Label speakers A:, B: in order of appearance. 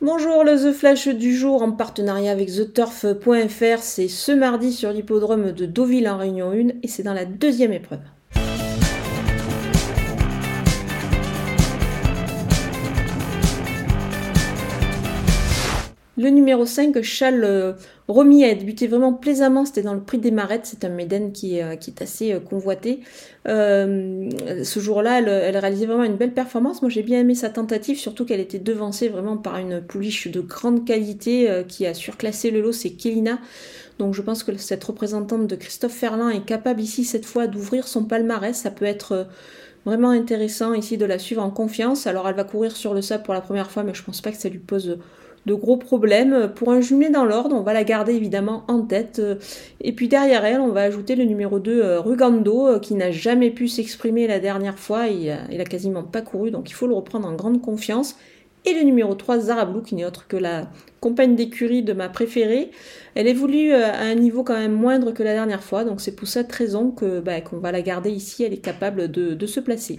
A: Bonjour, le The Flash du jour en partenariat avec TheTurf.fr. C'est ce mardi sur l'hippodrome de Deauville en Réunion 1 et c'est dans la deuxième épreuve. Le numéro 5, Chal euh, Romy a débuté vraiment plaisamment, c'était dans le prix des Marettes, c'est un Méden qui, euh, est assez euh, convoité. ce jour-là, elle, réalisait vraiment une belle performance. Moi, j'ai bien aimé sa tentative, surtout qu'elle était devancée vraiment par une pouliche de grande qualité qui a surclassé le lot, c'est Kelina. Donc je pense que cette représentante de Christophe Ferland est capable ici, cette fois, d'ouvrir son palmarès. Ça peut être vraiment intéressant ici de la suivre en confiance. Alors elle va courir sur le sable pour la première fois, mais je pense pas que ça lui pose de gros problèmes. Pour un jumelé dans l'ordre, on va la garder évidemment en tête. Et puis derrière elle, on va ajouter le numéro 2, euh, Rugando, euh, qui n'a jamais pu s'exprimer la dernière fois. Il a, il a quasiment pas couru, donc il faut le reprendre en grande confiance. Et le numéro 3, Zarablou, qui n'est autre que la compagne d'écurie de ma préférée. Elle évolue euh, à un niveau quand même moindre que la dernière fois, donc c'est pour cette raison que bah, qu'on va la garder ici, elle est capable de, de se placer.